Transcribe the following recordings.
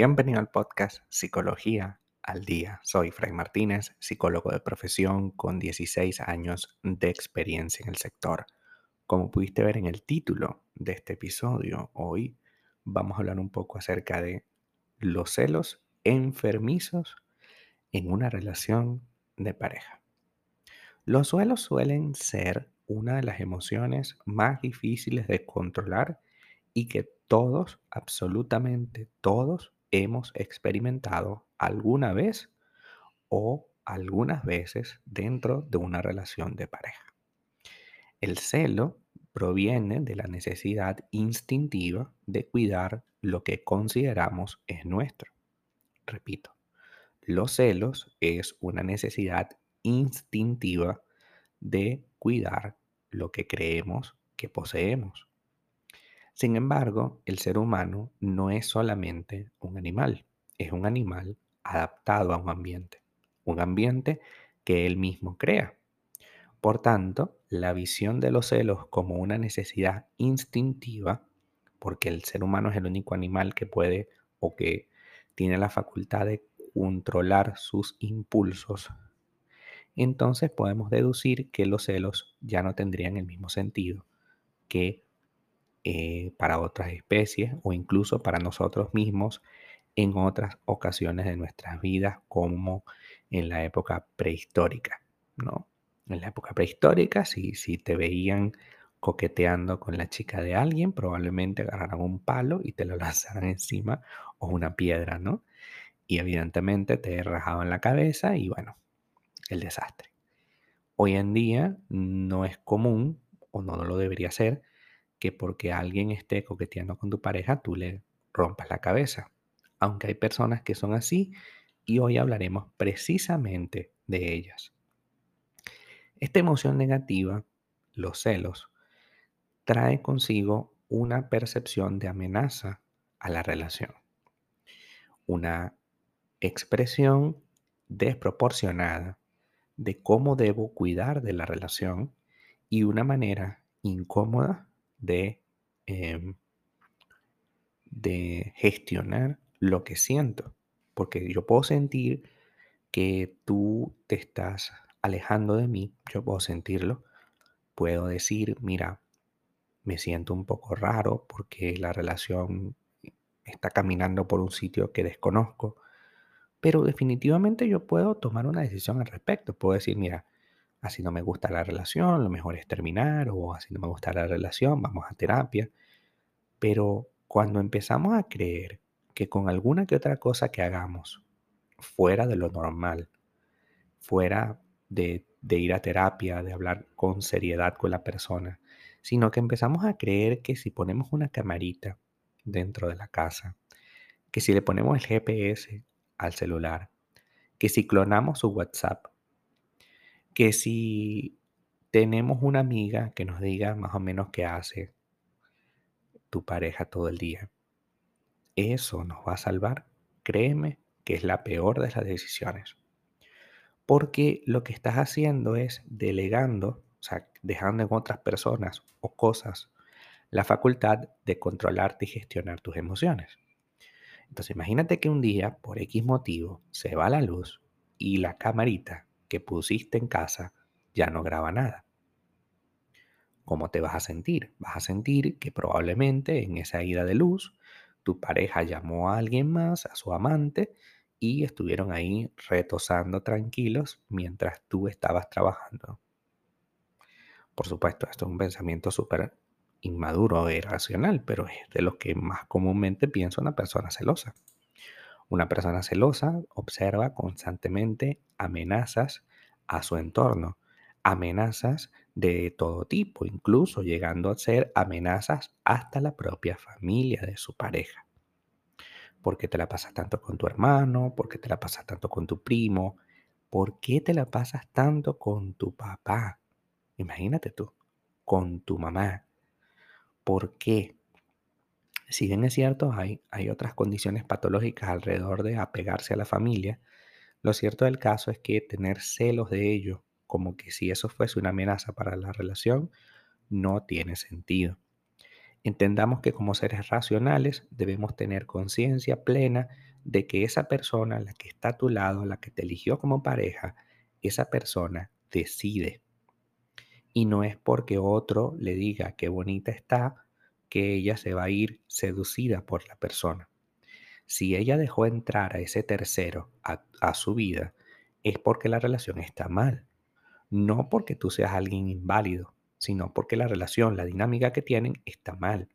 Bienvenido al podcast Psicología al Día. Soy Fray Martínez, psicólogo de profesión con 16 años de experiencia en el sector. Como pudiste ver en el título de este episodio, hoy vamos a hablar un poco acerca de los celos enfermizos en una relación de pareja. Los celos suelen ser una de las emociones más difíciles de controlar y que todos, absolutamente todos, hemos experimentado alguna vez o algunas veces dentro de una relación de pareja. El celo proviene de la necesidad instintiva de cuidar lo que consideramos es nuestro. Repito, los celos es una necesidad instintiva de cuidar lo que creemos que poseemos. Sin embargo, el ser humano no es solamente un animal, es un animal adaptado a un ambiente, un ambiente que él mismo crea. Por tanto, la visión de los celos como una necesidad instintiva, porque el ser humano es el único animal que puede o que tiene la facultad de controlar sus impulsos, entonces podemos deducir que los celos ya no tendrían el mismo sentido que eh, para otras especies o incluso para nosotros mismos en otras ocasiones de nuestras vidas, como en la época prehistórica, ¿no? En la época prehistórica, si, si te veían coqueteando con la chica de alguien, probablemente agarraran un palo y te lo lanzaran encima o una piedra, ¿no? Y evidentemente te rajaban la cabeza y bueno, el desastre. Hoy en día no es común, o no lo debería ser, que porque alguien esté coqueteando con tu pareja, tú le rompas la cabeza. Aunque hay personas que son así y hoy hablaremos precisamente de ellas. Esta emoción negativa, los celos, trae consigo una percepción de amenaza a la relación. Una expresión desproporcionada de cómo debo cuidar de la relación y una manera incómoda de, em, de gestionar lo que siento. Porque yo puedo sentir que tú te estás alejando de mí, yo puedo sentirlo. Puedo decir, mira, me siento un poco raro porque la relación está caminando por un sitio que desconozco. Pero definitivamente yo puedo tomar una decisión al respecto. Puedo decir, mira, así no me gusta la relación, lo mejor es terminar, o así no me gusta la relación, vamos a terapia. Pero cuando empezamos a creer que con alguna que otra cosa que hagamos fuera de lo normal, fuera de, ir a terapia, de hablar con seriedad con la persona, sino que empezamos a creer que si ponemos una camarita dentro de la casa, que si le ponemos el GPS al celular, que si clonamos su WhatsApp, que si tenemos una amiga que nos diga más o menos qué hace tu pareja todo el día, eso nos va a salvar. Créeme que es la peor de las decisiones. Porque lo que estás haciendo es delegando, o sea, dejando en otras personas o cosas la facultad de controlarte y gestionar tus emociones. Entonces imagínate que un día, por X motivo, se va la luz y la camarita que pusiste en casa ya no graba nada. ¿Cómo te vas a sentir? Vas a sentir que probablemente en esa ida de luz tu pareja llamó a alguien más, a su amante, y estuvieron ahí retosando tranquilos mientras tú estabas trabajando. Por supuesto, esto es un pensamiento súper inmaduro e irracional, pero es de lo que más comúnmente piensa una persona celosa. Una persona celosa observa constantemente amenazas a su entorno, amenazas de todo tipo, incluso llegando a ser amenazas hasta la propia familia de su pareja. ¿Por qué te la pasas tanto con tu hermano? ¿Por qué te la pasas tanto con tu primo? ¿Por qué te la pasas tanto con tu papá? Imagínate tú, con tu mamá. ¿Por qué? Si bien es cierto, hay, hay otras condiciones patológicas alrededor de apegarse a la familia, lo cierto del caso es que tener celos de ello como que si eso fuese una amenaza para la relación, no tiene sentido. Entendamos que como seres racionales debemos tener conciencia plena de que esa persona, la que está a tu lado, la que te eligió como pareja, esa persona decide. Y no es porque otro le diga qué bonita está que ella se va a ir seducida por la persona. Si ella dejó entrar a ese tercero a, a su vida, es porque la relación está mal. No porque tú seas alguien inválido, sino porque la relación, la dinámica que tienen está mal.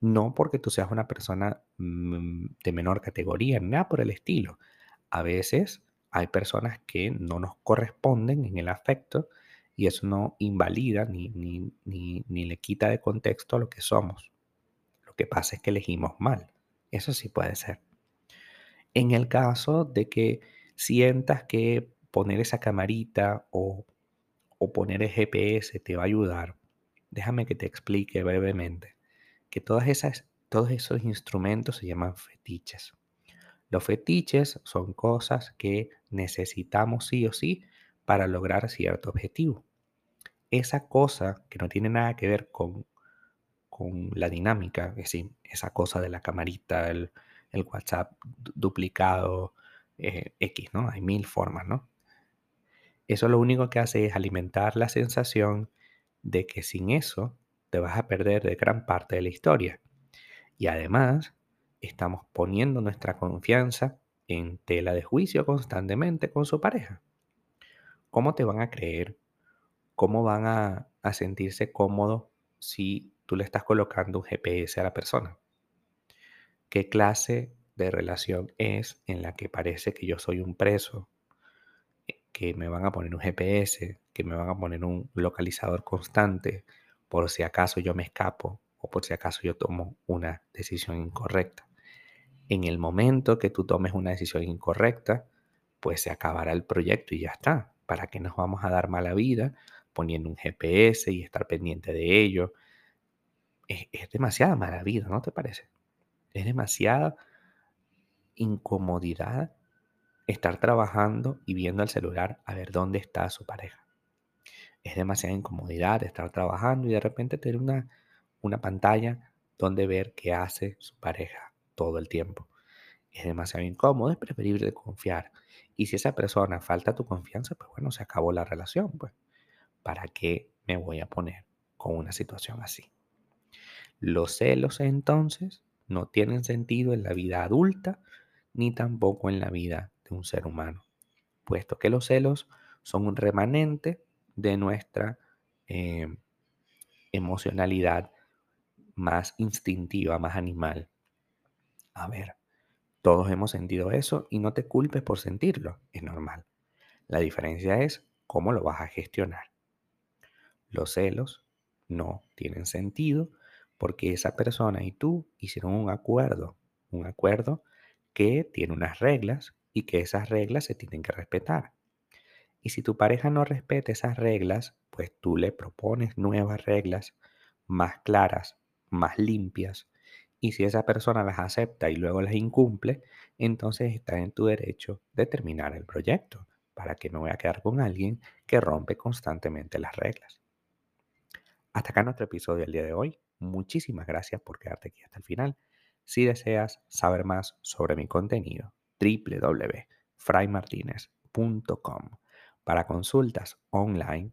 No porque tú seas una persona mm, de menor categoría, nada por el estilo. A veces hay personas que no nos corresponden en el afecto y eso no invalida ni, ni, ni, le quita de contexto a lo que somos. Lo que pasa es que elegimos mal. Eso sí puede ser. En el caso de que sientas que poner esa camarita o, o poner el GPS te va a ayudar, déjame que te explique brevemente que todas esas, todos esos instrumentos se llaman fetiches. Los fetiches son cosas que necesitamos sí o sí para lograr cierto objetivo. Esa cosa que no tiene nada que ver con, con la dinámica, es decir, esa cosa de la camarita, el, WhatsApp duplicado, eh, X, ¿no? Hay mil formas, ¿no? Eso lo único que hace es alimentar la sensación de que sin eso te vas a perder de gran parte de la historia. Y además, estamos poniendo nuestra confianza en tela de juicio constantemente con su pareja. ¿Cómo te van a creer? ¿Cómo van a, sentirse cómodos si tú le estás colocando un GPS a la persona? ¿Qué clase de relación es en la que parece que yo soy un preso, que me van a poner un GPS, que me van a poner un localizador constante por si acaso yo me escapo o por si acaso yo tomo una decisión incorrecta? en el momento que tú tomes una decisión incorrecta, pues se acabará el proyecto y ya está. ¿Para qué nos vamos a dar mala vida poniendo un GPS y estar pendiente de ello? Es, demasiada mala vida, ¿no te parece? Es demasiada incomodidad estar trabajando y viendo el celular a ver dónde está su pareja. Es demasiada incomodidad estar trabajando y de repente tener una, una pantalla donde ver qué hace su pareja todo el tiempo. Es demasiado incómodo, es preferible confiar. Y si esa persona falta tu confianza, pues bueno, se acabó la relación. Pues, ¿para qué me voy a poner con una situación así? Los celos entonces no tienen sentido en la vida adulta ni tampoco en la vida de un ser humano, puesto que los celos son un remanente de nuestra eh, emocionalidad más instintiva, más animal. A ver, todos hemos sentido eso y no te culpes por sentirlo, es normal. La diferencia es cómo lo vas a gestionar. Los celos no tienen sentido porque esa persona y tú hicieron un acuerdo, un acuerdo que tiene unas reglas y que esas reglas se tienen que respetar. Y si tu pareja no respeta esas reglas, pues tú le propones nuevas reglas más claras, más limpias, y si esa persona las acepta y luego las incumple, entonces está en tu derecho de terminar el proyecto. ¿Para que me voy a quedar con alguien que rompe constantemente las reglas? Hasta acá nuestro episodio del día de hoy. Muchísimas gracias por quedarte aquí hasta el final. Si deseas saber más sobre mi contenido, www.fraymartinez.com. Para consultas online,